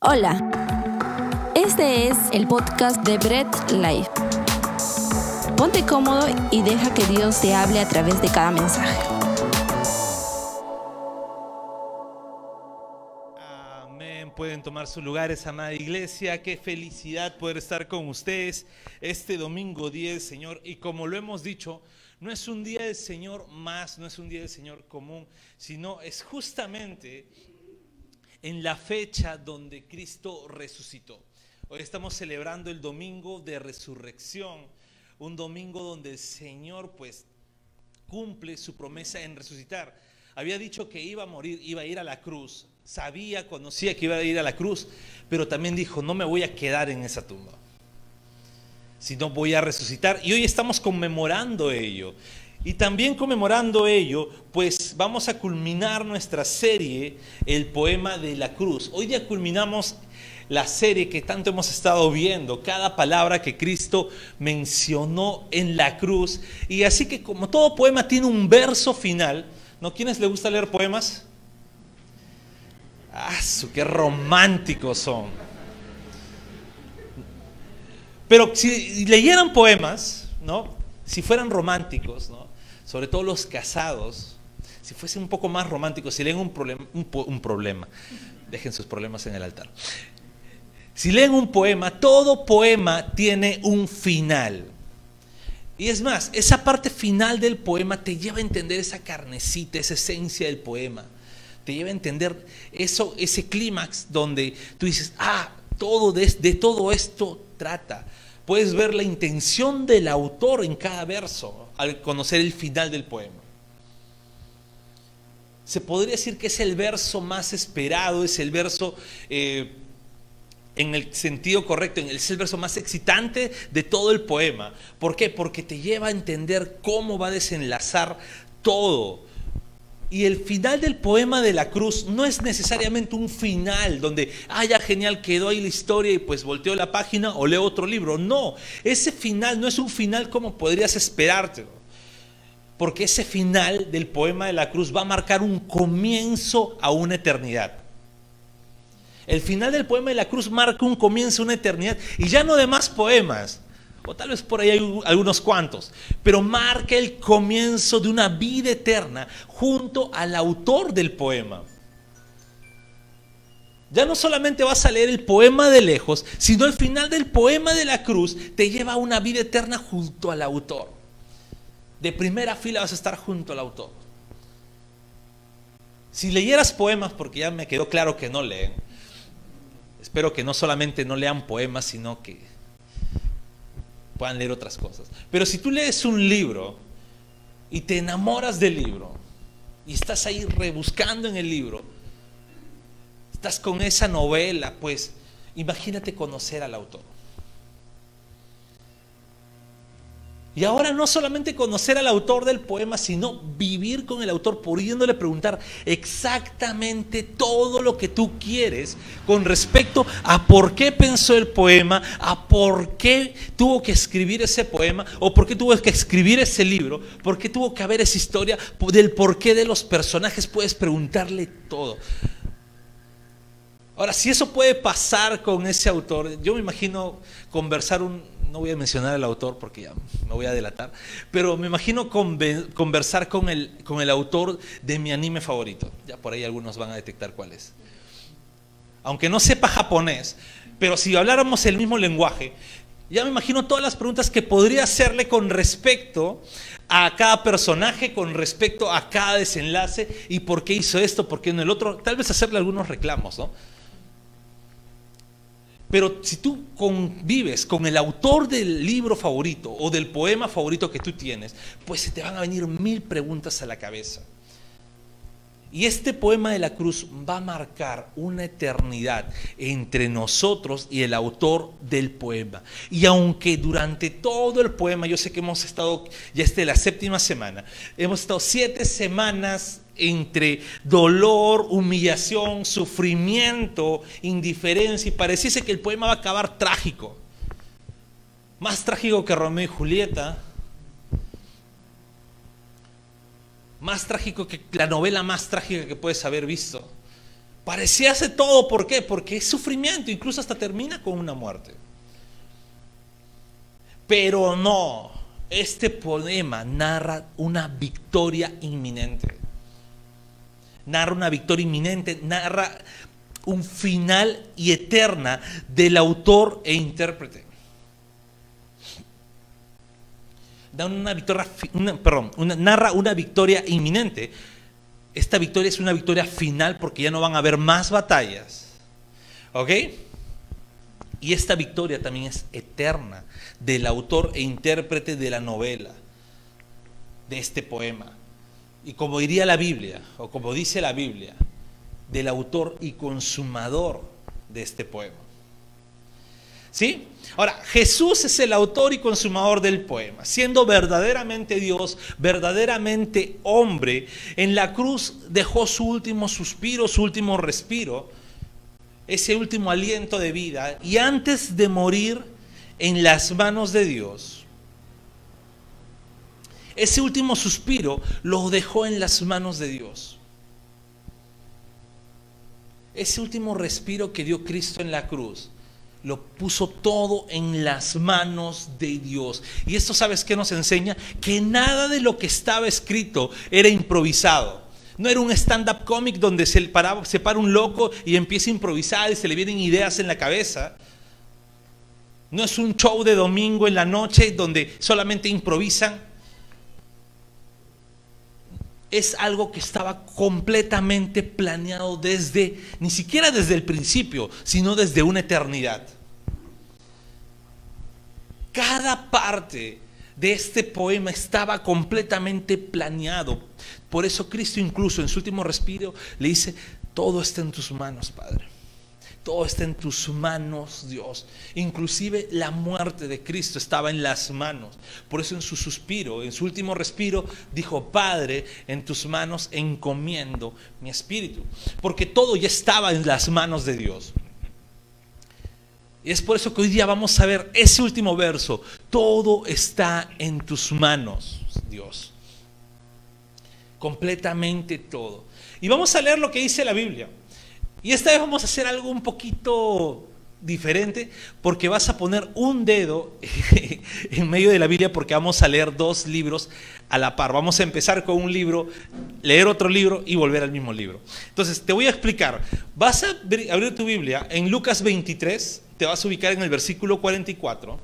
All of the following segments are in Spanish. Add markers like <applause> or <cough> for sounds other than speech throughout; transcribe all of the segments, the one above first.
Hola, este es el podcast de Bread Life. Ponte cómodo y deja que Dios te hable a través de cada mensaje. Amén. Pueden tomar sus lugares, amada iglesia. Qué felicidad poder estar con ustedes este domingo 10, Señor. Y como lo hemos dicho, no es un día del Señor más, no es un día del Señor común, sino es justamente en la fecha donde Cristo resucitó. Hoy estamos celebrando el domingo de resurrección, un domingo donde el Señor pues cumple su promesa en resucitar. Había dicho que iba a morir, iba a ir a la cruz, sabía, conocía que iba a ir a la cruz, pero también dijo, no me voy a quedar en esa tumba, sino voy a resucitar. Y hoy estamos conmemorando ello. Y también conmemorando ello, pues vamos a culminar nuestra serie, el poema de la cruz. Hoy día culminamos la serie que tanto hemos estado viendo, cada palabra que Cristo mencionó en la cruz. Y así que como todo poema tiene un verso final, ¿no? ¿Quiénes les gusta leer poemas? ¡Ah, qué románticos son! Pero si leyeran poemas, ¿no? Si fueran románticos, ¿no? Sobre todo los casados, si fuesen un poco más románticos, si leen un, problema, un, problema, dejen sus problemas en el altar. Si leen un poema, todo poema tiene un final. Y es más, esa parte final del poema te lleva a entender esa carnecita, esa esencia del poema. Te lleva a entender eso, ese clímax donde tú dices, ah, todo de, de todo esto trata. Puedes ver la intención del autor en cada verso al conocer el final del poema. Se podría decir que es el verso más esperado, es el verso eh, en el sentido correcto, es el verso más excitante de todo el poema. ¿Por qué? Porque te lleva a entender cómo va a desenlazar todo. Y el final del poema de la cruz no es necesariamente un final donde, ah, genial, quedó ahí la historia y pues volteo la página o leo otro libro. No, ese final no es un final como podrías esperarte. Porque ese final del poema de la cruz va a marcar un comienzo a una eternidad. El final del poema de la cruz marca un comienzo a una eternidad. Y ya no de más poemas, o tal vez por ahí hay algunos cuantos, pero marca el comienzo de una vida eterna junto al autor del poema. Ya no solamente vas a leer el poema de lejos, sino el final del poema de la cruz te lleva a una vida eterna junto al autor. De primera fila vas a estar junto al autor. Si leyeras poemas, porque ya me quedó claro que no leen, espero que no solamente no lean poemas, sino que puedan leer otras cosas. Pero si tú lees un libro y te enamoras del libro y estás ahí rebuscando en el libro, estás con esa novela, pues imagínate conocer al autor. Y ahora no solamente conocer al autor del poema, sino vivir con el autor, pudiéndole preguntar exactamente todo lo que tú quieres con respecto a por qué pensó el poema, a por qué tuvo que escribir ese poema, o por qué tuvo que escribir ese libro, por qué tuvo que haber esa historia, del porqué de los personajes, puedes preguntarle todo. Ahora, si eso puede pasar con ese autor, yo me imagino conversar un, no voy a mencionar al autor porque ya me voy a delatar, pero me imagino conversar con el, con el autor de mi anime favorito. Ya por ahí algunos van a detectar cuál es. Aunque no sepa japonés, pero si habláramos el mismo lenguaje, ya me imagino todas las preguntas que podría hacerle con respecto a cada personaje, con respecto a cada desenlace y por qué hizo esto, por qué no el otro. Tal vez hacerle algunos reclamos, ¿no? Pero si tú convives con el autor del libro favorito o del poema favorito que tú tienes, pues se te van a venir mil preguntas a la cabeza. Y este poema de la cruz va a marcar una eternidad entre nosotros y el autor del poema. Y aunque durante todo el poema, yo sé que hemos estado, ya es la séptima semana, hemos estado siete semanas entre dolor, humillación, sufrimiento, indiferencia, y pareciese que el poema va a acabar trágico. Más trágico que Romeo y Julieta, más trágico que la novela más trágica que puedes haber visto. Parecía hacer todo, ¿por qué? Porque es sufrimiento, incluso hasta termina con una muerte. Pero no, este poema narra una victoria inminente. Narra una victoria inminente, narra un final y eterna del autor e intérprete. Da una victoria, perdón, narra una victoria inminente esta victoria es una victoria final porque ya no van a haber más batallas. ¿Ok? Y esta victoria también es eterna del autor e intérprete de la novela, de este poema. Y como diría la Biblia, o como dice la Biblia, del autor y consumador de este poema. ¿Sí? Ahora, Jesús es el autor y consumador del poema, siendo verdaderamente Dios, verdaderamente hombre, en la cruz dejó su último suspiro, su último respiro, ese último aliento de vida, y antes de morir en las manos de Dios, ese último suspiro lo dejó en las manos de Dios. Ese último respiro que dio Cristo en la cruz lo puso todo en las manos de Dios. Y esto sabes que nos enseña que nada de lo que estaba escrito era improvisado. No era un stand-up cómic donde se, se para un loco y empieza a improvisar y se le vienen ideas en la cabeza. No es un show de domingo en la noche donde solamente improvisan. Es algo que estaba completamente planeado desde, ni siquiera desde el principio, sino desde una eternidad. Cada parte de este poema estaba completamente planeado. Por eso Cristo incluso en su último respiro le dice, todo está en tus manos, Padre. Todo está en tus manos, Dios. Inclusive la muerte de Cristo estaba en las manos. Por eso en su suspiro, en su último respiro, dijo, Padre, en tus manos encomiendo mi espíritu. Porque todo ya estaba en las manos de Dios. Y es por eso que hoy día vamos a ver ese último verso. Todo está en tus manos, Dios. Completamente todo. Y vamos a leer lo que dice la Biblia. Y esta vez vamos a hacer algo un poquito diferente porque vas a poner un dedo <laughs> en medio de la Biblia porque vamos a leer dos libros a la par. Vamos a empezar con un libro, leer otro libro y volver al mismo libro. Entonces, te voy a explicar. Vas a abrir tu Biblia en Lucas 23, te vas a ubicar en el versículo 44.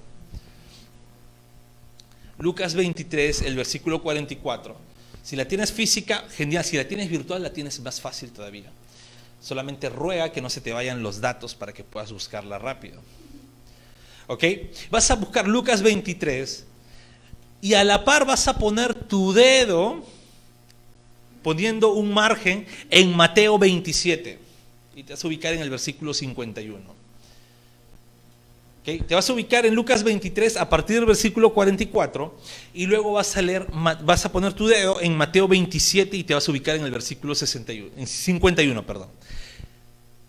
Lucas 23, el versículo 44. Si la tienes física, genial. Si la tienes virtual, la tienes más fácil todavía. Solamente ruega que no se te vayan los datos para que puedas buscarla rápido. ¿Ok? Vas a buscar Lucas 23 y a la par vas a poner tu dedo poniendo un margen en Mateo 27 y te vas a ubicar en el versículo 51. Te vas a ubicar en Lucas 23 a partir del versículo 44 y luego vas a leer, vas a poner tu dedo en Mateo 27 y te vas a ubicar en el versículo 61, 51, perdón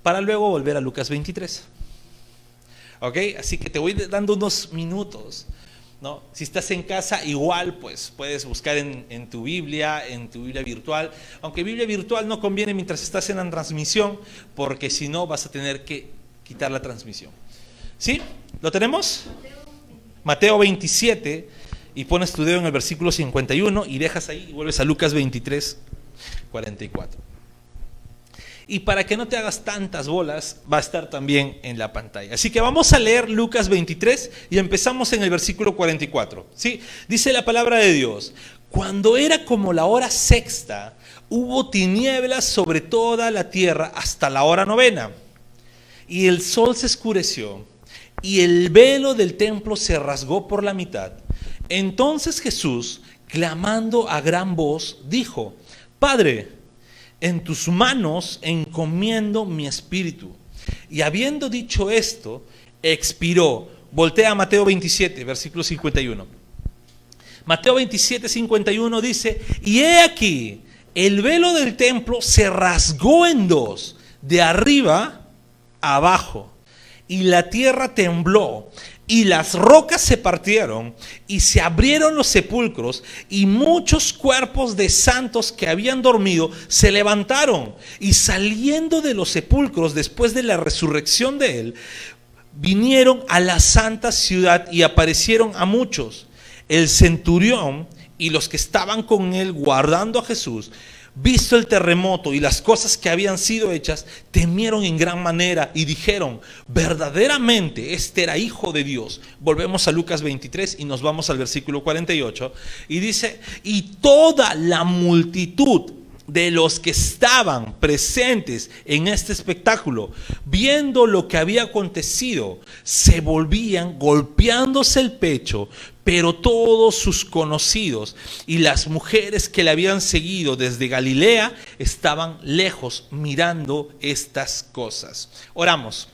para luego volver a Lucas 23. ¿Ok? Así que te voy dando unos minutos. ¿no? Si estás en casa, igual pues puedes buscar en, tu Biblia, en tu Biblia virtual. Aunque Biblia virtual no conviene mientras estás en la transmisión, porque si no vas a tener que quitar la transmisión. ¿Sí? ¿Lo tenemos? Mateo 27 y pones tu dedo en el versículo 51 y dejas ahí y vuelves a Lucas 23, 44. Y para que no te hagas tantas bolas, va a estar también en la pantalla. Así que vamos a leer Lucas 23 y empezamos en el versículo 44. ¿sí? Dice la palabra de Dios, cuando era como la hora sexta, hubo tinieblas sobre toda la tierra hasta la hora novena. Y el sol se escureció y el velo del templo se rasgó por la mitad. Entonces Jesús, clamando a gran voz, dijo, Padre, en tus manos encomiendo mi espíritu. Y habiendo dicho esto, expiró. Voltea a Mateo 27, versículo 51. Mateo 27, 51 dice, y he aquí, el velo del templo se rasgó en dos, de arriba abajo, y la tierra tembló, Y las rocas se partieron y se abrieron los sepulcros y muchos cuerpos de santos que habían dormido se levantaron y saliendo de los sepulcros después de la resurrección de él, vinieron a la santa ciudad y aparecieron a muchos. El centurión y los que estaban con él guardando a Jesús visto el terremoto y las cosas que habían sido hechas, temieron en gran manera y dijeron, verdaderamente este era hijo de Dios. Volvemos a Lucas 23 y nos vamos al versículo 48 y dice, y toda la multitud de los que estaban presentes en este espectáculo, viendo lo que había acontecido, se volvían golpeándose el pecho, pero todos sus conocidos y las mujeres que le habían seguido desde Galilea estaban lejos mirando estas cosas. Oramos.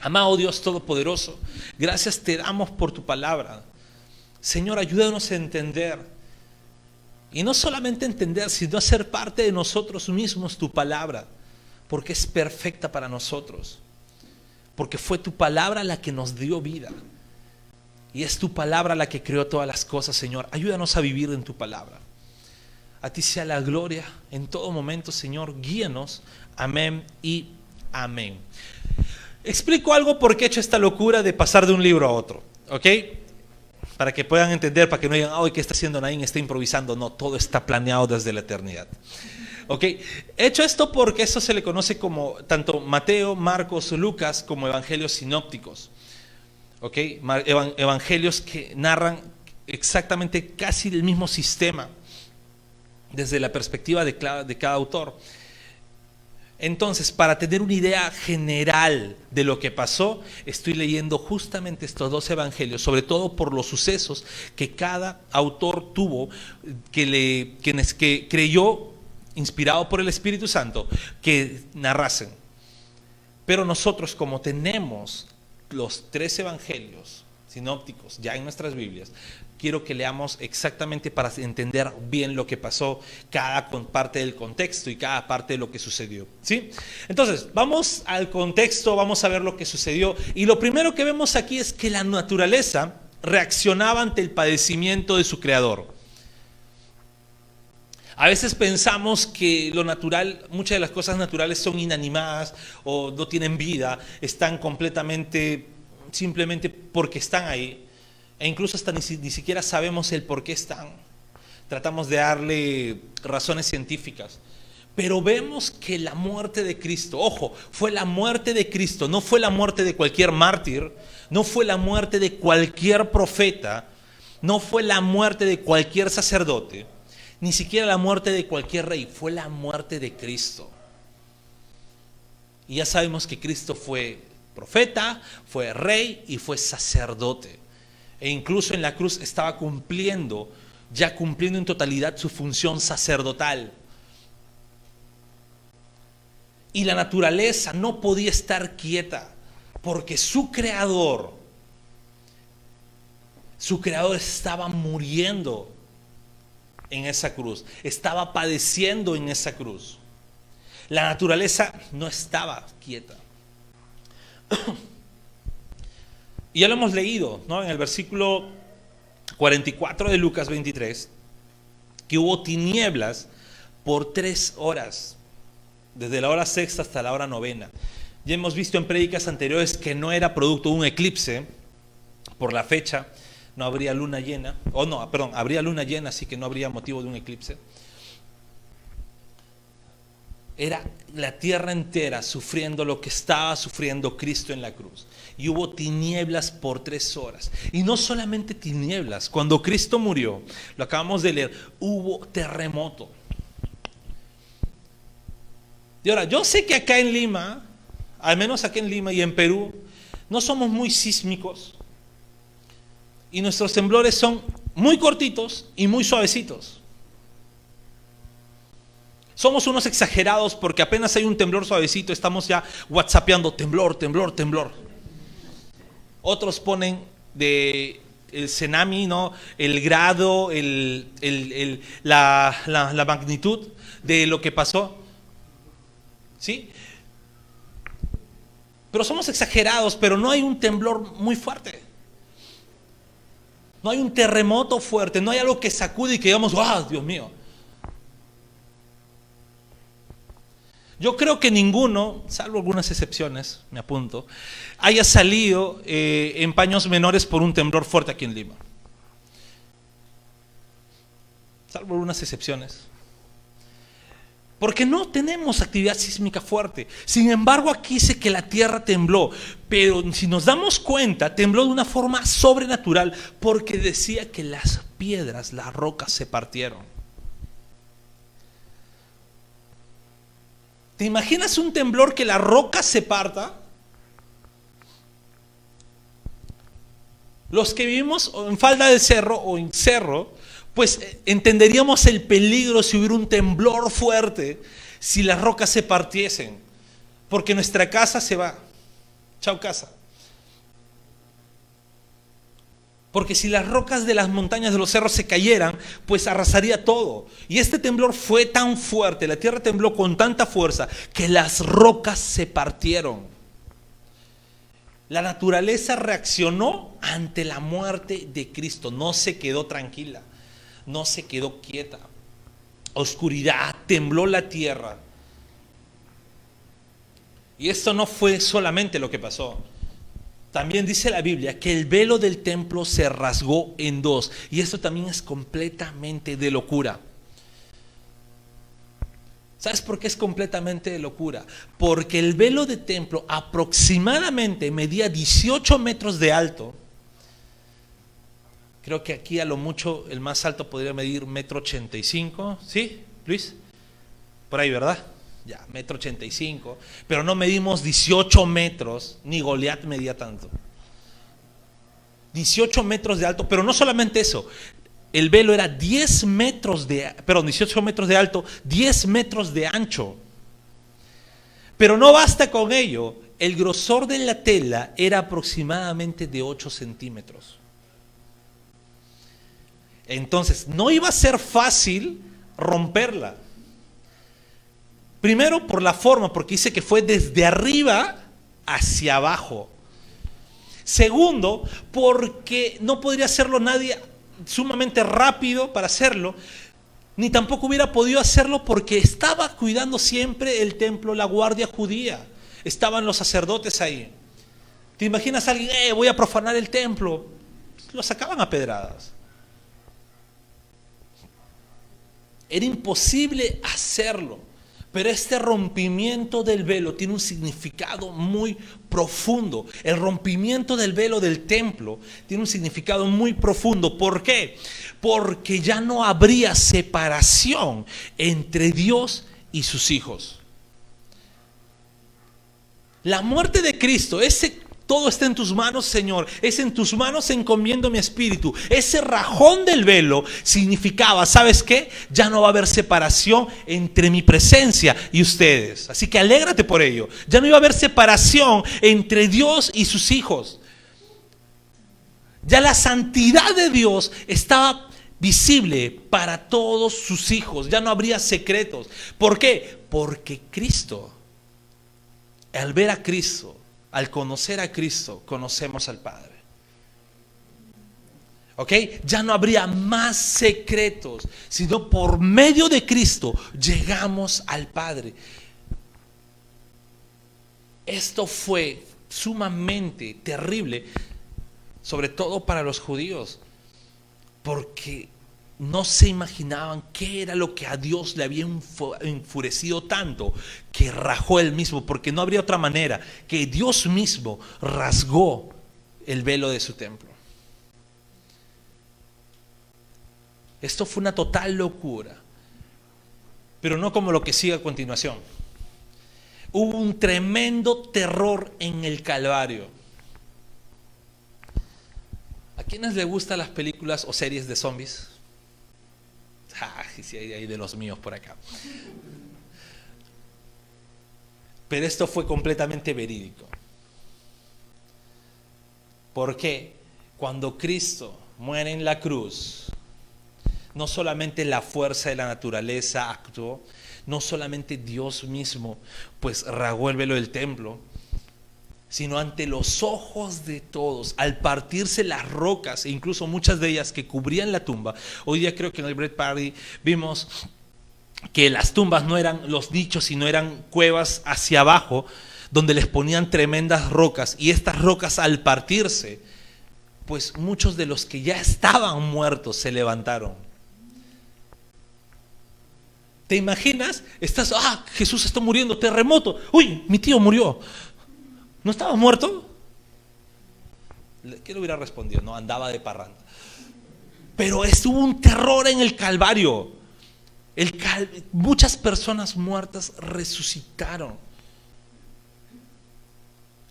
Amado Dios Todopoderoso, gracias te damos por tu palabra. Señor, ayúdanos a entender. Y no solamente entender, sino hacer parte de nosotros mismos tu palabra, porque es perfecta para nosotros. Porque fue tu palabra la que nos dio vida. Y es tu palabra la que creó todas las cosas, Señor. Ayúdanos a vivir en tu palabra. A ti sea la gloria en todo momento, Señor. Guíanos. Amén y amén. Explico algo por qué he hecho esta locura de pasar de un libro a otro. ¿Ok? Para que puedan entender, para que no digan, ay, ¿qué está haciendo Naín? Está improvisando. No, todo está planeado desde la eternidad. ¿Ok? He hecho esto porque eso se le conoce como tanto Mateo, Marcos, Lucas como evangelios sinópticos. ¿Ok? Evangelios que narran exactamente casi el mismo sistema desde la perspectiva de cada, autor. Entonces, para tener una idea general de lo que pasó, estoy leyendo justamente estos dos evangelios, sobre todo por los sucesos que cada autor tuvo, que, le, que creyó, inspirado por el Espíritu Santo, que narrasen. Pero nosotros, como tenemos los tres evangelios sinópticos ya en nuestras Biblias, quiero que leamos exactamente para entender bien lo que pasó, cada parte del contexto y cada parte de lo que sucedió. ¿sí? Entonces, vamos al contexto, vamos a ver lo que sucedió. Y lo primero que vemos aquí es que la naturaleza reaccionaba ante el padecimiento de su creador. A veces pensamos que lo natural, muchas de las cosas naturales son inanimadas o no tienen vida, están completamente simplemente porque están ahí. E incluso hasta ni, siquiera sabemos el por qué están. Tratamos de darle razones científicas. Pero vemos que la muerte de Cristo, ojo, fue la muerte de Cristo, no fue la muerte de cualquier mártir, no fue la muerte de cualquier profeta, no fue la muerte de cualquier sacerdote ni siquiera la muerte de cualquier rey, fue la muerte de Cristo. Y ya sabemos que Cristo fue profeta, fue rey y fue sacerdote. E incluso en la cruz estaba cumpliendo, ya cumpliendo en totalidad su función sacerdotal. Y la naturaleza no podía estar quieta, porque su creador, su creador estaba muriendo en esa cruz, estaba padeciendo en esa cruz. La naturaleza no estaba quieta. <clears throat> Y ya lo hemos leído, ¿no? En el versículo 44 de Lucas 23, que hubo tinieblas por tres horas, desde la hora sexta hasta la hora novena. Ya hemos visto en prédicas anteriores que no era producto de un eclipse por la fecha, no habría luna llena, o no, perdón, habría luna llena, así que no habría motivo de un eclipse. Era la tierra entera sufriendo lo que estaba sufriendo Cristo en la cruz. Y hubo tinieblas por tres horas. Y no solamente tinieblas, cuando Cristo murió, lo acabamos de leer, hubo terremoto. Y ahora, yo sé que acá en Lima, al menos acá en Lima y en Perú, no somos muy sísmicos y nuestros temblores son muy cortitos y muy suavecitos. Somos unos exagerados porque apenas hay un temblor suavecito, estamos ya whatsappeando temblor, temblor, temblor. Otros ponen de el tsunami, ¿no? el grado, la, la magnitud de lo que pasó. ¿Sí? Pero somos exagerados, pero no hay un temblor muy fuerte. No hay un terremoto fuerte, no hay algo que sacude y que digamos, ¡ah, Dios mío! Yo creo que ninguno, salvo algunas excepciones, me apunto, haya salido eh, en paños menores por un temblor fuerte aquí en Lima. Salvo algunas excepciones. Porque no tenemos actividad sísmica fuerte. Sin embargo, aquí dice que la tierra tembló. Pero si nos damos cuenta, tembló de una forma sobrenatural porque decía que las piedras, las rocas se partieron. ¿Te imaginas un temblor que la roca se parta? Los que vivimos en falda del cerro o en cerro, pues eh, entenderíamos el peligro si hubiera un temblor fuerte, si las rocas se partiesen, porque nuestra casa se va. Chao casa. Porque si las rocas de las montañas de los cerros se cayeran, pues arrasaría todo. Y este temblor fue tan fuerte, la tierra tembló con tanta fuerza, que las rocas se partieron. La naturaleza reaccionó ante la muerte de Cristo, no se quedó tranquila, no se quedó quieta. Oscuridad, tembló la tierra. Y esto no fue solamente lo que pasó. También dice la Biblia que el velo del templo se rasgó en dos. Y esto también es completamente de locura. ¿Sabes por qué es completamente de locura? Porque el velo del templo aproximadamente medía 18 metros de alto. Creo que aquí a lo mucho el más alto podría medir metro 85. ¿Sí, Luis? Por ahí, ¿verdad? ya, metro ochenta y cinco, pero no medimos 18 metros, ni Goliat medía tanto. 18 metros de alto, pero no solamente eso, el velo era 10 metros de, perdón, 18 metros de alto, 10 metros de ancho. Pero no basta con ello, el grosor de la tela era aproximadamente de 8 centímetros. Entonces, no iba a ser fácil romperla. Primero por la forma, porque dice que fue desde arriba hacia abajo. Segundo, porque no podría hacerlo nadie sumamente rápido para hacerlo, ni tampoco hubiera podido hacerlo porque estaba cuidando siempre el templo, la guardia judía. Estaban los sacerdotes ahí. ¿Te imaginas a alguien, eh, voy a profanar el templo? Lo sacaban a pedradas. Era imposible hacerlo. Pero este rompimiento del velo tiene un significado muy profundo. El rompimiento del velo del templo tiene un significado muy profundo. ¿Por qué? Porque ya no habría separación entre Dios y sus hijos. La muerte de Cristo, ese todo está en tus manos, Señor. Es en tus manos encomiendo mi espíritu. Ese rajón del velo significaba, ¿sabes qué? Ya no va a haber separación entre mi presencia y ustedes. Así que alégrate por ello. Ya no iba a haber separación entre Dios y sus hijos. Ya la santidad de Dios estaba visible para todos sus hijos. Ya no habría secretos. ¿Por qué? Porque Cristo, al ver a Cristo, al conocer a Cristo, conocemos al Padre. ¿Ok? Ya no habría más secretos, sino por medio de Cristo llegamos al Padre. Esto fue sumamente terrible, sobre todo para los judíos, porque no se imaginaban qué era lo que a Dios le había enfurecido tanto que rajó él mismo, porque no habría otra manera que Dios mismo rasgó el velo de su templo. Esto fue una total locura, pero no como lo que sigue a continuación. Hubo un tremendo terror en el Calvario. ¿A quiénes les gustan las películas o series de zombies? Ah, sí, hay de los míos por acá. Pero esto fue completamente verídico. Porque cuando Cristo muere en la cruz, no solamente la fuerza de la naturaleza actuó, no solamente Dios mismo pues rasgó el velo del templo, sino ante los ojos de todos, al partirse las rocas, e incluso muchas de ellas que cubrían la tumba. Hoy día creo que en el Bread Party vimos que las tumbas no eran los nichos, sino eran cuevas hacia abajo, donde les ponían tremendas rocas, y estas rocas al partirse, pues muchos de los que ya estaban muertos se levantaron. ¿Te imaginas? Estás, ah, Jesús está muriendo, terremoto. Uy, mi tío murió. ¿No estaba muerto? ¿Qué hubiera respondido? No, andaba de parranda. Pero estuvo un terror en el Calvario. El muchas personas muertas resucitaron.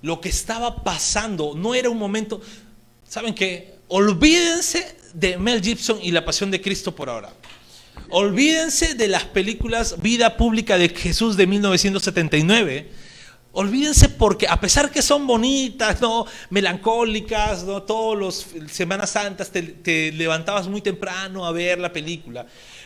Lo que estaba pasando no era un momento. ¿Saben qué? Olvídense de Mel Gibson y la pasión de Cristo por ahora. Olvídense de las películas Vida Pública de Jesús de 1979 Olvídense porque a pesar que son bonitas, no melancólicas, no todos los Semanas Santas te, levantabas muy temprano a ver la película,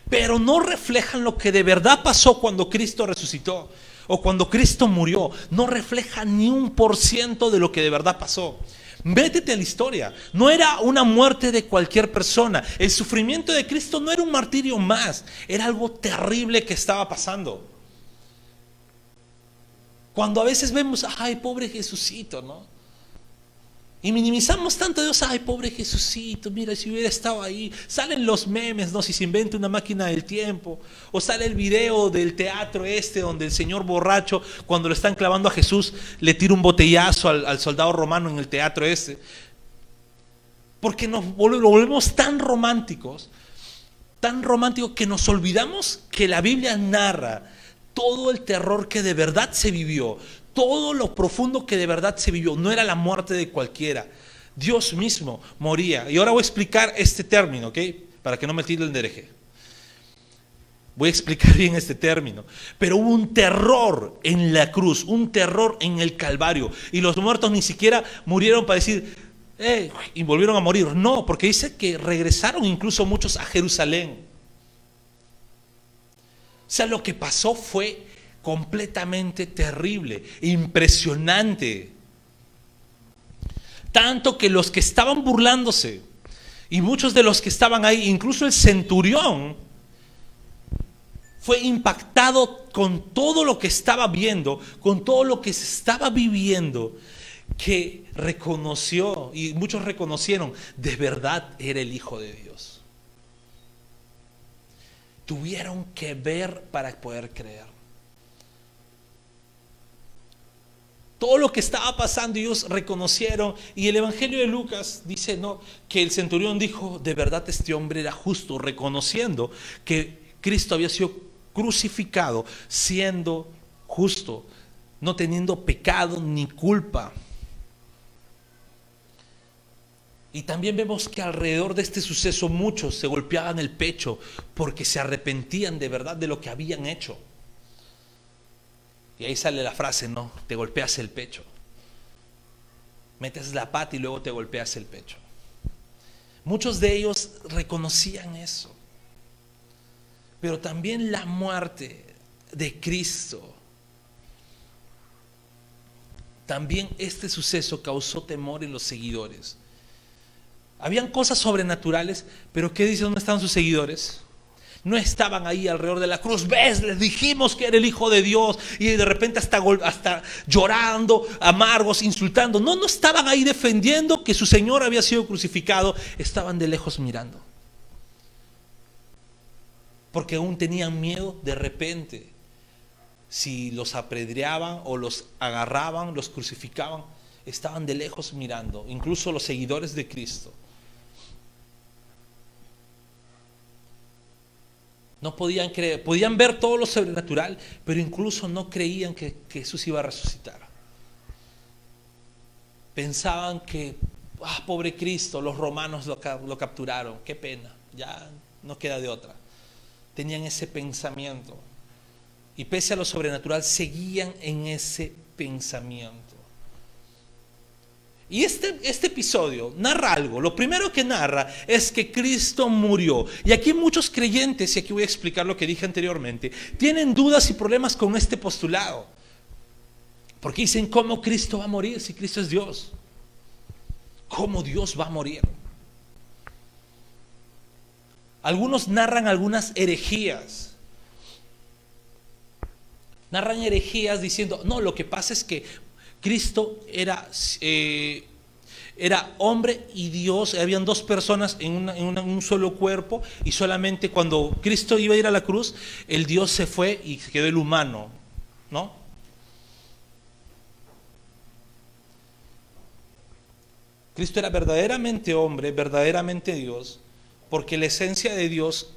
pero no reflejan lo que de verdad pasó cuando Cristo resucitó o cuando Cristo murió. No refleja ni un por ciento de lo que de verdad pasó. Métete a la historia. No era una muerte de cualquier persona. El sufrimiento de Cristo no era un martirio más. Era algo terrible que estaba pasando. Cuando a veces vemos, ay, pobre Jesucito, ¿no? Y minimizamos tanto a Dios, ay, pobre Jesucito, mira, si hubiera estado ahí. Salen los memes, ¿no? Si se inventa una máquina del tiempo. O sale el video del teatro este, donde el señor borracho, cuando lo están clavando a Jesús, le tira un botellazo al, soldado romano en el teatro este. Porque nos volvemos tan románticos, tan románticos que nos olvidamos que la Biblia narra todo el terror que de verdad se vivió, todo lo profundo que de verdad se vivió. No era la muerte de cualquiera. Dios mismo moría. Y ahora voy a explicar este término, ¿ok? Para que no me tire el dereje. Voy a explicar <laughs> bien este término. Pero hubo un terror en la cruz, un terror en el Calvario. Y los muertos ni siquiera murieron para decir, eh, y volvieron a morir. No, porque dice que regresaron incluso muchos a Jerusalén. O sea, lo que pasó fue completamente terrible, impresionante. Tanto que los que estaban burlándose, y muchos de los que estaban ahí, incluso el centurión, fue impactado con todo lo que estaba viendo, con todo lo que se estaba viviendo, que reconoció, y muchos reconocieron, de verdad era el Hijo de Dios tuvieron que ver para poder creer. Todo lo que estaba pasando ellos reconocieron y el Evangelio de Lucas dice no que el centurión dijo, de verdad este hombre era justo, reconociendo que Cristo había sido crucificado siendo justo, no teniendo pecado ni culpa. Y también vemos que alrededor de este suceso muchos se golpeaban el pecho porque se arrepentían de verdad de lo que habían hecho. Y ahí sale la frase, ¿no? Te golpeas el pecho. Metes la pata y luego te golpeas el pecho. Muchos de ellos reconocían eso. Pero también la muerte de Cristo. También este suceso causó temor en los seguidores. Habían cosas sobrenaturales, pero ¿qué dice dónde estaban sus seguidores? No estaban ahí alrededor de la cruz. ¿Ves? Les dijimos que era el Hijo de Dios. Y de repente hasta, hasta llorando, amargos, insultando. No, no estaban ahí defendiendo que su Señor había sido crucificado. Estaban de lejos mirando. Porque aún tenían miedo de repente. Si los apedreaban o los agarraban, los crucificaban, estaban de lejos mirando. Incluso los seguidores de Cristo. No podían creer, podían ver todo lo sobrenatural, pero incluso no creían que, Jesús iba a resucitar. Pensaban que, ah, pobre Cristo, los romanos lo, capturaron, qué pena, ya no queda de otra. Tenían ese pensamiento. Y pese a lo sobrenatural, seguían en ese pensamiento. Y este, este episodio narra algo. Lo primero que narra es que Cristo murió. Y aquí muchos creyentes, y aquí voy a explicar lo que dije anteriormente, tienen dudas y problemas con este postulado. Porque dicen, ¿cómo Cristo va a morir si Cristo es Dios? ¿Cómo Dios va a morir? Algunos narran algunas herejías. Narran herejías diciendo, no, lo que pasa es que Cristo era, eh, era hombre y Dios, habían dos personas en, un solo cuerpo y solamente cuando Cristo iba a ir a la cruz, el Dios se fue y quedó el humano, ¿no? Cristo era verdaderamente hombre, verdaderamente Dios, porque la esencia de Dios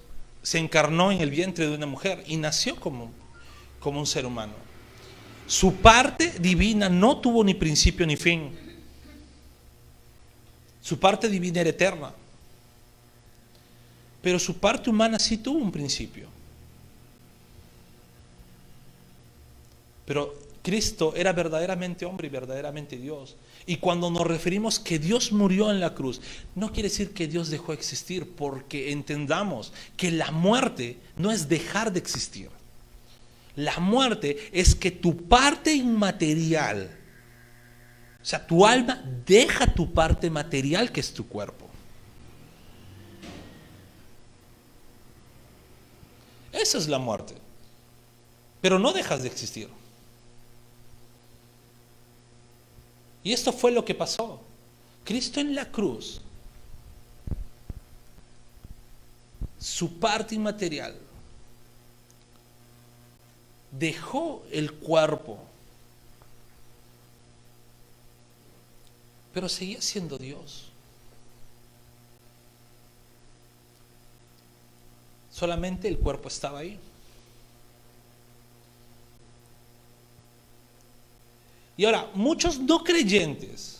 se encarnó en el vientre de una mujer y nació como, como un ser humano. Su parte divina no tuvo ni principio ni fin. Su parte divina era eterna. Pero su parte humana sí tuvo un principio. Pero Cristo era verdaderamente hombre y verdaderamente Dios. Y cuando nos referimos que Dios murió en la cruz, no quiere decir que Dios dejó de existir, porque entendamos que la muerte no es dejar de existir. La muerte es que tu parte inmaterial, o sea, tu alma deja tu parte material que es tu cuerpo. Esa es la muerte. Pero no dejas de existir. Y esto fue lo que pasó. Cristo en la cruz, su parte inmaterial, dejó el cuerpo, pero seguía siendo Dios. Solamente el cuerpo estaba ahí. Y ahora, muchos no creyentes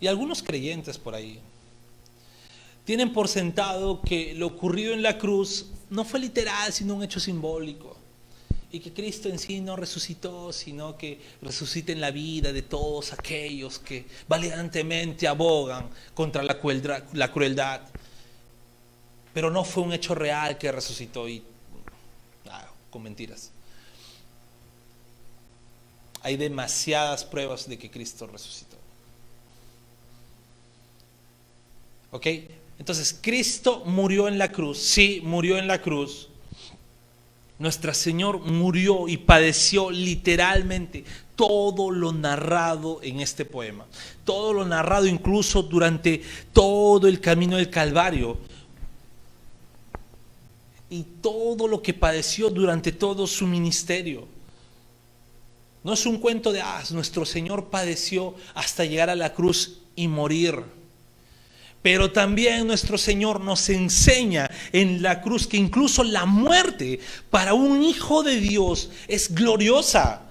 y algunos creyentes por ahí tienen por sentado que lo ocurrido en la cruz no fue literal, sino un hecho simbólico. Y que Cristo en sí no resucitó, sino que resucita en la vida de todos aquellos que valientemente abogan contra la crueldad, la crueldad. Pero no fue un hecho real que resucitó y ah, con mentiras hay demasiadas pruebas de que Cristo resucitó. ¿Ok? Entonces, Cristo murió en la cruz, sí, murió en la cruz. Nuestro Señor murió y padeció literalmente todo lo narrado en este poema. Todo lo narrado incluso durante todo el camino del Calvario. Y todo lo que padeció durante todo su ministerio. No es un cuento de, ah, nuestro Señor padeció hasta llegar a la cruz y morir. Pero también nuestro Señor nos enseña en la cruz que incluso la muerte para un hijo de Dios es gloriosa.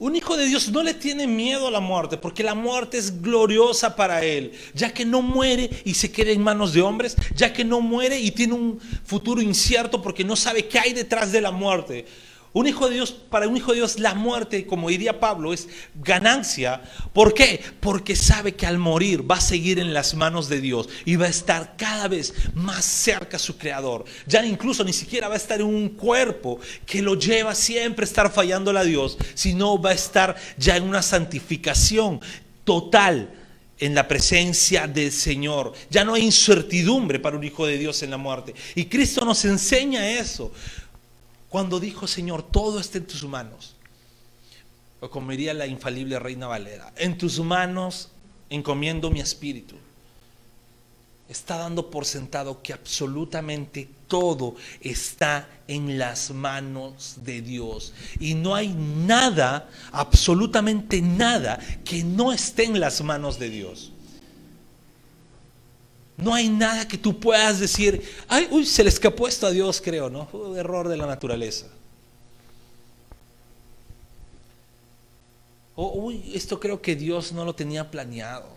Un hijo de Dios no le tiene miedo a la muerte, porque la muerte es gloriosa para él, ya que no muere y se queda en manos de hombres, ya que no muere y tiene un futuro incierto porque no sabe qué hay detrás de la muerte. Un hijo de Dios, para un hijo de Dios, la muerte, como diría Pablo, es ganancia. ¿Por qué? Porque sabe que al morir va a seguir en las manos de Dios y va a estar cada vez más cerca a su Creador. Ya incluso ni siquiera va a estar en un cuerpo que lo lleva siempre a estar fallando a Dios, sino va a estar ya en una santificación total en la presencia del Señor. Ya no hay incertidumbre para un hijo de Dios en la muerte. Y Cristo nos enseña eso cuando dijo, Señor, todo está en tus manos. O como diría la infalible Reina Valera, en tus manos encomiendo mi espíritu. Está dando por sentado que absolutamente todo está en las manos de Dios. Y no hay nada, absolutamente nada, que no esté en las manos de Dios. No hay nada que tú puedas decir, ay, uy, se le escapó esto a Dios, creo, ¿no? Error de la naturaleza. O, uy, esto creo que Dios no lo tenía planeado.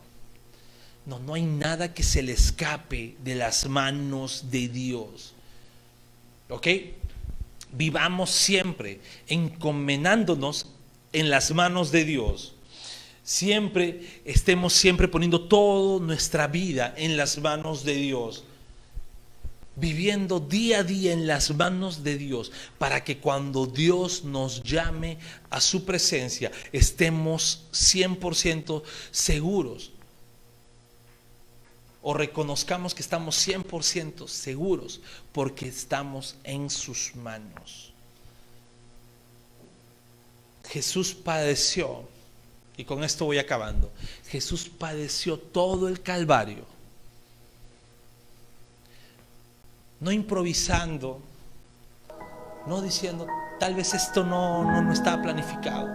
No, no hay nada que se le escape de las manos de Dios. ¿Ok? Vivamos siempre encomendándonos en las manos de Dios siempre estemos siempre poniendo toda nuestra vida en las manos de Dios. viviendo día a día en las manos de Dios, para que cuando Dios nos llame a su presencia, estemos 100% seguros o reconozcamos que estamos 100% seguros porque estamos en sus manos. Jesús padeció, y con esto voy acabando, Jesús padeció todo el Calvario, no improvisando, no diciendo, tal vez esto no, no, no estaba planificado.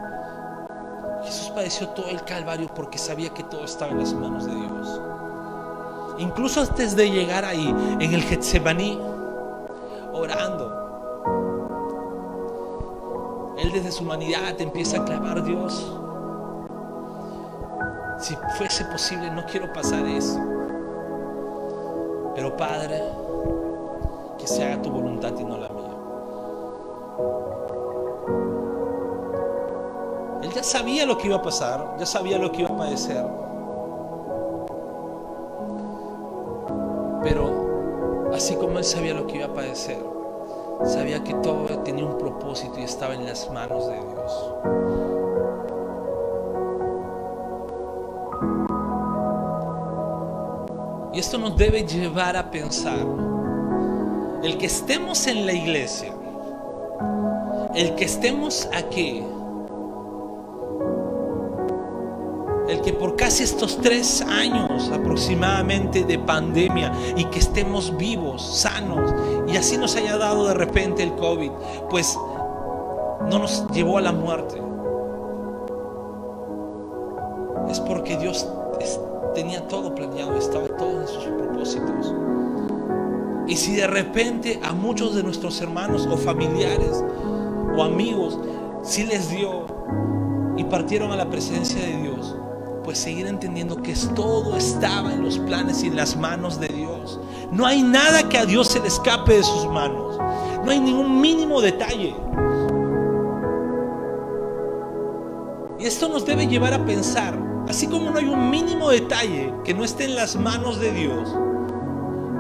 Jesús padeció todo el Calvario porque sabía que todo estaba en las manos de Dios. Incluso antes de llegar ahí, en el Getsemaní, orando. Él desde su humanidad empieza a clamar Dios. Si fuese posible, no quiero pasar eso. Pero Padre, que se haga tu voluntad y no la mía. Él ya sabía lo que iba a pasar, ya sabía lo que iba a padecer. Pero así como él sabía lo que iba a padecer, sabía que todo tenía un propósito y estaba en las manos de Dios. Esto nos debe llevar a pensar, el que estemos en la iglesia, el que estemos aquí, el que por casi estos tres años aproximadamente de pandemia y que estemos vivos, sanos, y así nos haya dado de repente el COVID, pues no nos llevó a la muerte. Es porque Dios Y si de repente a muchos de nuestros hermanos o familiares o amigos sí les dio y partieron a la presencia de Dios, pues seguir entendiendo que todo estaba en los planes y en las manos de Dios. No hay nada que a Dios se le escape de sus manos. No hay ningún mínimo detalle. Y esto nos debe llevar a pensar, así como no hay un mínimo detalle que no esté en las manos de Dios,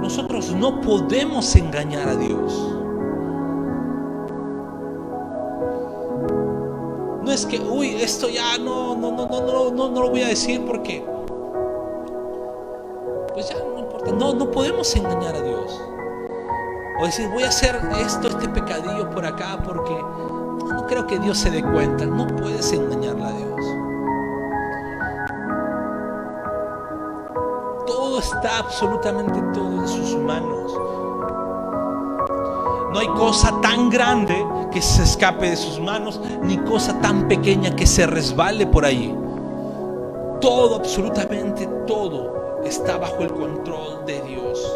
nosotros no podemos engañar a Dios. No es que, uy, esto ya no, no, no, no, no, no, no lo voy a decir porque, pues ya no importa. No, no podemos engañar a Dios. O decir, voy a hacer esto, este pecadillo por acá porque no, creo que Dios se dé cuenta. No puedes engañarle a Dios. Está, absolutamente todo en sus manos. No hay cosa tan grande que se escape de sus manos, ni cosa tan pequeña que se resbale por ahí. Todo, absolutamente todo, está bajo el control de Dios.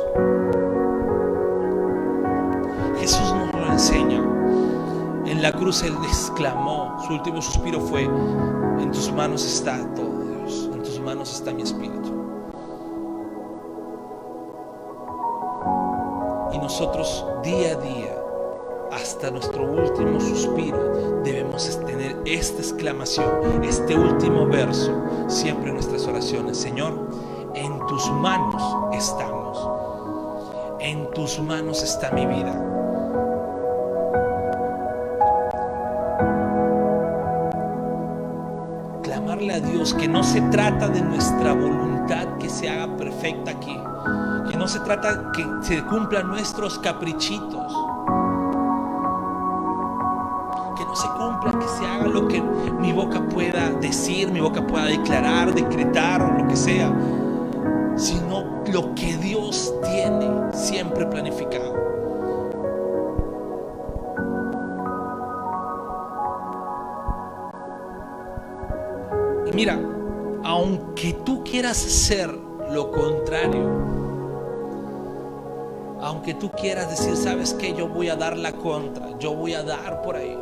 Jesús nos lo enseña. En la cruz Él exclamó, su último suspiro fue, en tus manos está todo Dios, en tus manos está mi espíritu. Nosotros día a día, hasta nuestro último suspiro, debemos tener esta exclamación, este último verso, siempre en nuestras oraciones. Señor, en tus manos estamos. En tus manos está mi vida. Clamarle a Dios que no se trata de nuestra voluntad que se haga perfecta aquí no se trata que se cumplan nuestros caprichitos. Que no se cumpla, que se haga lo que mi boca pueda decir, mi boca pueda declarar, decretar o lo que sea. Sino lo que Dios tiene siempre planificado. Y mira, aunque tú quieras hacer lo contrario, aunque tú quieras decir, sabes que yo voy a dar la contra, yo voy a dar por ahí.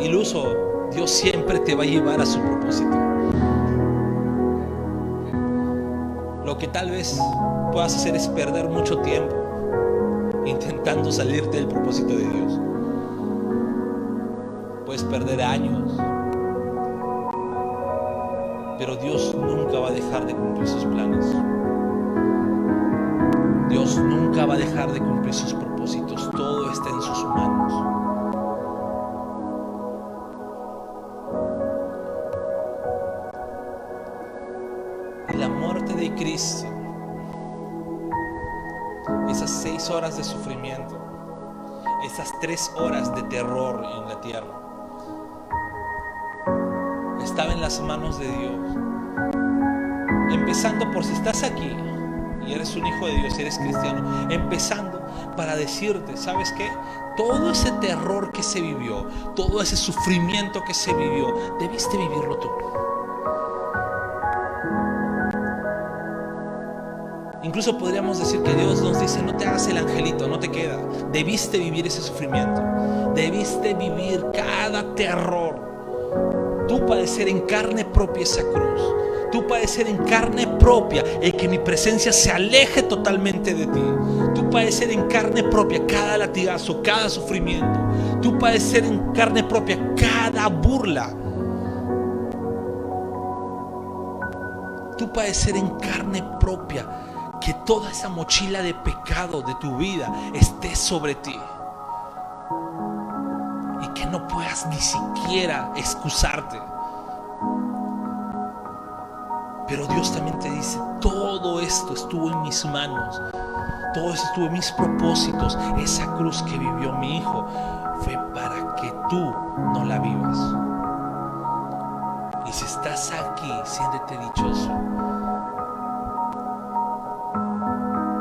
Iluso, Dios siempre te va a llevar a su propósito. Lo que tal vez puedas hacer es perder mucho tiempo intentando salirte del propósito de Dios. Puedes perder años, pero Dios nunca va a dejar de cumplir sus planes. Dios nunca va a dejar de cumplir sus propósitos. Todo está en sus manos. Y la muerte de Cristo, esas seis horas de sufrimiento, esas tres horas de terror en la tierra, estaba en las manos de Dios. Empezando por si estás aquí y eres un hijo de Dios, eres cristiano, empezando para decirte, ¿sabes qué? Todo ese terror que se vivió, todo ese sufrimiento que se vivió, debiste vivirlo tú. Incluso podríamos decir que Dios nos dice, no te hagas el angelito, no te queda. Debiste vivir ese sufrimiento. Debiste vivir cada terror. Tú padecer en carne propia esa cruz. Tú padecer en carne propia el que mi presencia se aleje totalmente de ti. Tú padecer en carne propia cada latigazo, cada sufrimiento. Tú padecer en carne propia cada burla. Tú padecer en carne propia que toda esa mochila de pecado de tu vida esté sobre ti. Y que no puedas ni siquiera excusarte. Pero Dios también te dice, todo esto estuvo en mis manos. Todo esto estuvo en mis propósitos. Esa cruz que vivió mi hijo fue para que tú no la vivas. Y si estás aquí, siéntete dichoso.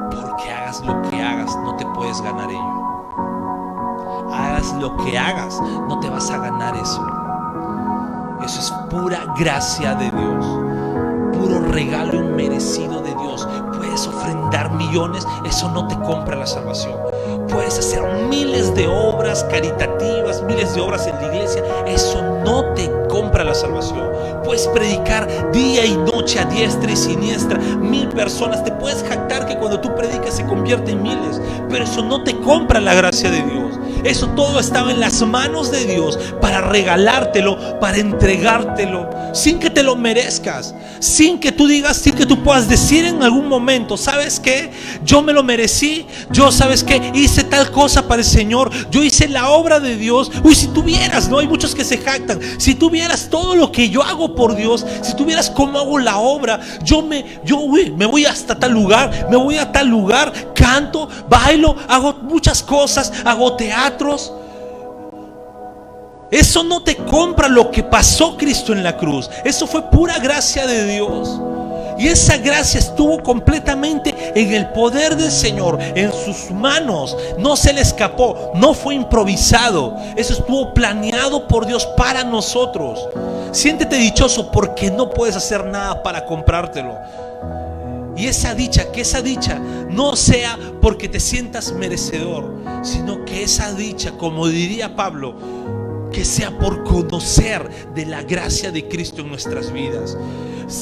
Porque hagas lo que hagas, no te puedes ganar ello. Hagas lo que hagas, no te vas a ganar eso. Eso es pura gracia de Dios. Puro regalo inmerecido de Dios. Puedes ofrendar millones, eso no te compra la salvación. Puedes hacer miles de obras caritativas, miles de obras en la iglesia, eso no te compra la salvación. Puedes predicar día y noche a diestra y siniestra, mil personas. Te puedes jactar que cuando tú predicas se convierte en miles, pero eso no te compra la gracia de Dios. Eso todo estaba en las manos de Dios para regalártelo, para entregártelo, sin que te lo merezcas, sin que tú digas, sin que tú puedas decir en algún momento, ¿sabes qué? Yo me lo merecí, yo, ¿sabes qué? Hice tal cosa para el Señor, yo hice la obra de Dios. Uy, si tuvieras, ¿no? Hay muchos que se jactan. Si tuvieras todo lo que yo hago por Dios, si tuvieras cómo hago la obra, yo me, yo, uy, me voy hasta tal lugar, me voy a tal lugar, canto, bailo, hago muchas cosas, hago teatro eso no te compra lo que pasó Cristo en la cruz. Eso fue pura gracia de Dios. Y esa gracia estuvo completamente en el poder del Señor, en sus manos. No se le escapó, no fue improvisado. Eso estuvo planeado por Dios para nosotros. Siéntete dichoso porque no puedes hacer nada para comprártelo. Y esa dicha, que esa dicha no sea porque te sientas merecedor, sino que esa dicha, como diría Pablo, que sea por conocer de la gracia de Cristo en nuestras vidas.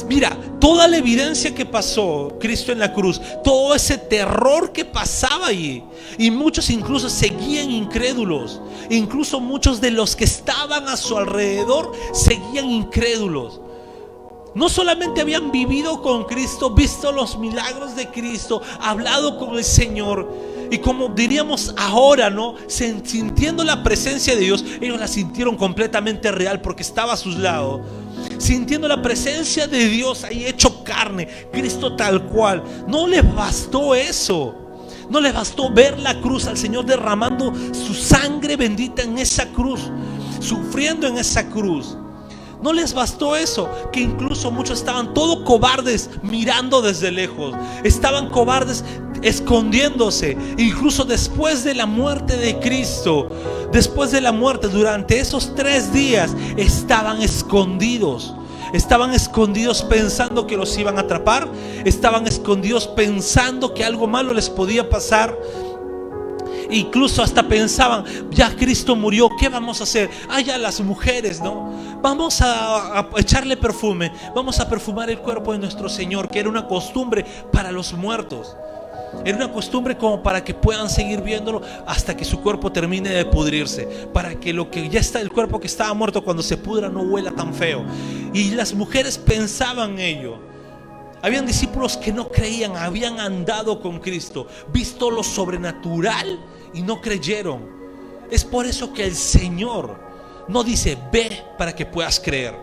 Mira, toda la evidencia que pasó Cristo en la cruz, todo ese terror que pasaba allí, y muchos incluso seguían incrédulos, incluso muchos de los que estaban a su alrededor seguían incrédulos. No solamente habían vivido con Cristo, visto los milagros de Cristo, hablado con el Señor. Y como diríamos ahora, ¿no? Sintiendo la presencia de Dios, ellos la sintieron completamente real porque estaba a sus lados. Sintiendo la presencia de Dios ahí hecho carne, Cristo tal cual. No les bastó eso. No les bastó ver la cruz al Señor derramando su sangre bendita en esa cruz, sufriendo en esa cruz. No les bastó eso, que incluso muchos estaban todo cobardes mirando desde lejos. Estaban cobardes escondiéndose. Incluso después de la muerte de Cristo, después de la muerte, durante esos tres días, estaban escondidos. Estaban escondidos pensando que los iban a atrapar. Estaban escondidos pensando que algo malo les podía pasar. Incluso hasta pensaban, ya Cristo murió, ¿qué vamos a hacer? Ah, ya las mujeres, ¿no? Vamos a, echarle perfume, vamos a perfumar el cuerpo de nuestro Señor, que era una costumbre para los muertos. Era una costumbre como para que puedan seguir viéndolo hasta que su cuerpo termine de pudrirse. Para que lo que ya está, el cuerpo que estaba muerto cuando se pudra no huela tan feo. Y las mujeres pensaban ello. Habían discípulos que no creían, habían andado con Cristo, visto lo sobrenatural y no creyeron. Es por eso que el Señor no dice, ve para que puedas creer.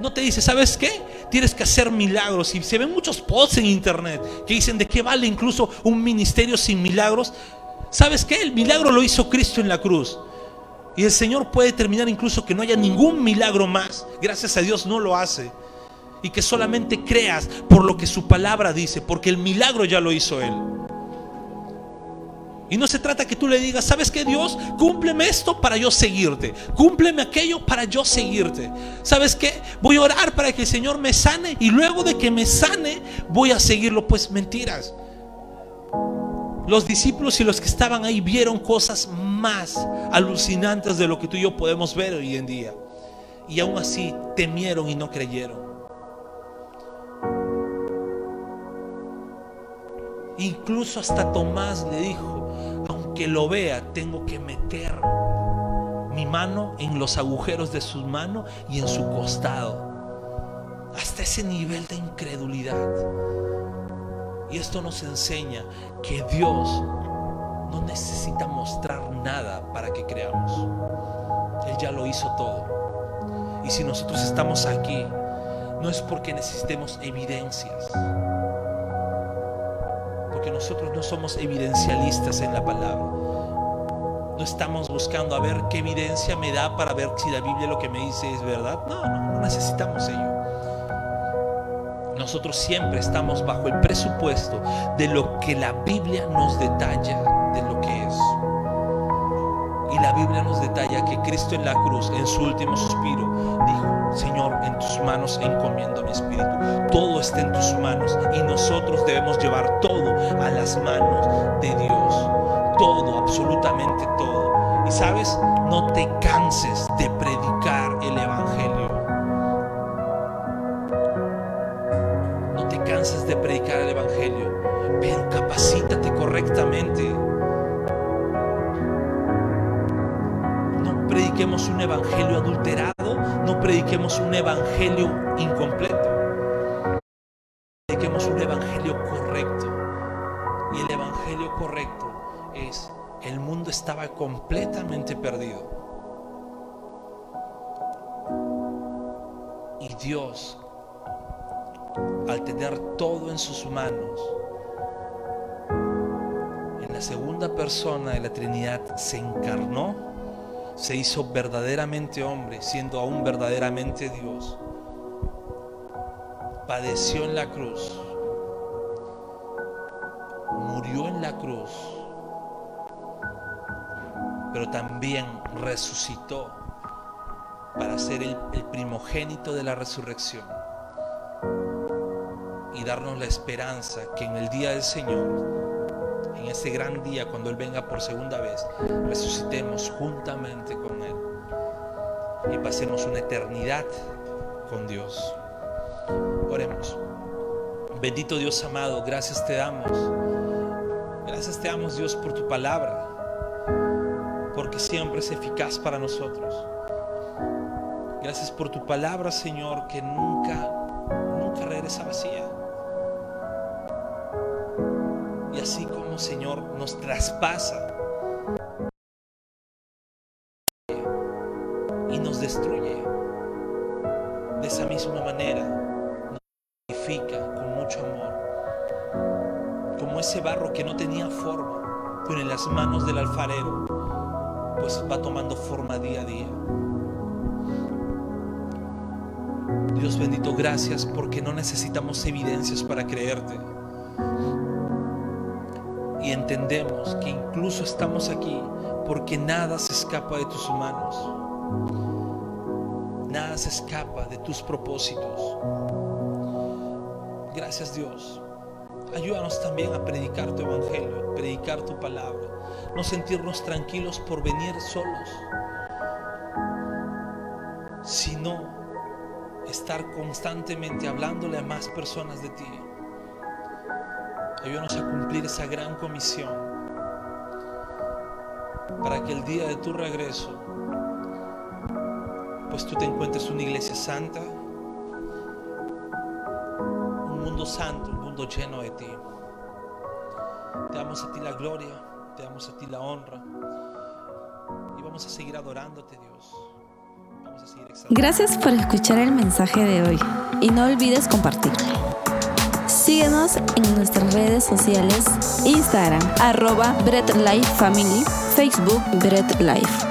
No te dice, ¿sabes qué? Tienes que hacer milagros. Y se ven muchos posts en internet que dicen de qué vale incluso un ministerio sin milagros. ¿Sabes qué? El milagro lo hizo Cristo en la cruz. Y el Señor puede terminar incluso que no haya ningún milagro más. Gracias a Dios no lo hace. Y que solamente creas por lo que su palabra dice, porque el milagro ya lo hizo Él. Y no se trata que tú le digas, ¿sabes qué Dios? Cúmpleme esto para yo seguirte. Cúmpleme aquello para yo seguirte. ¿Sabes qué? Voy a orar para que el Señor me sane y luego de que me sane voy a seguirlo. Pues mentiras. Los discípulos y los que estaban ahí vieron cosas más alucinantes de lo que tú y yo podemos ver hoy en día. Y aún así temieron y no creyeron. Incluso hasta Tomás le dijo, aunque lo vea, tengo que meter mi mano en los agujeros de su mano y en su costado. Hasta ese nivel de incredulidad. Y esto nos enseña que Dios no necesita mostrar nada para que creamos. Él ya lo hizo todo. Y si nosotros estamos aquí, no es porque necesitemos evidencias nosotros no somos evidencialistas en la palabra. No estamos buscando a ver qué evidencia me da para ver si la Biblia lo que me dice es verdad. No, no, no necesitamos ello. Nosotros siempre estamos bajo el presupuesto de lo que la Biblia nos detalla de lo que es. Y la Biblia nos detalla que Cristo en la cruz, en su último suspiro, Señor, en tus manos encomiendo mi espíritu. Todo está en tus manos y nosotros debemos llevar todo a las manos de Dios. Todo, absolutamente todo. Y sabes, no te canses de predicar Dios, al tener todo en sus manos, en la segunda persona de la Trinidad se encarnó se hizo verdaderamente hombre, siendo aún verdaderamente Dios. Padeció en la cruz, murió en la cruz, pero también resucitó para ser el, primogénito de la resurrección y darnos la esperanza que en el día del Señor en ese gran día, cuando Él venga por segunda vez, resucitemos juntamente con Él y pasemos una eternidad con Dios. Oremos. Bendito Dios amado, gracias te damos. Gracias te damos Dios por tu palabra, porque siempre es eficaz para nosotros. Gracias por tu palabra, Señor, que nunca, nunca regresa vacía. Y así como Señor nos traspasa y nos destruye, de esa misma manera nos edifica con mucho amor. Como ese barro que no tenía forma, pero en las manos del alfarero, pues va tomando forma día a día. Dios bendito, gracias porque no necesitamos evidencias para creerte y entendemos que incluso estamos aquí porque nada se escapa de tus manos. Nada se escapa de tus propósitos. Gracias Dios. Ayúdanos también a predicar tu evangelio, predicar tu palabra. No sentirnos tranquilos por venir solos, sino estar constantemente hablándole a más personas de ti. Ayúdanos a cumplir esa gran comisión para que el día de tu regreso, pues tú te encuentres una iglesia santa, un mundo santo, un mundo lleno de ti. Te damos a ti la gloria, te damos a ti la honra. Y vamos a seguir adorándote, Dios. Gracias por escuchar el mensaje de hoy y no olvides compartirlo. Síguenos en nuestras redes sociales, Instagram, arroba Bread Life Family, Facebook Bread Life.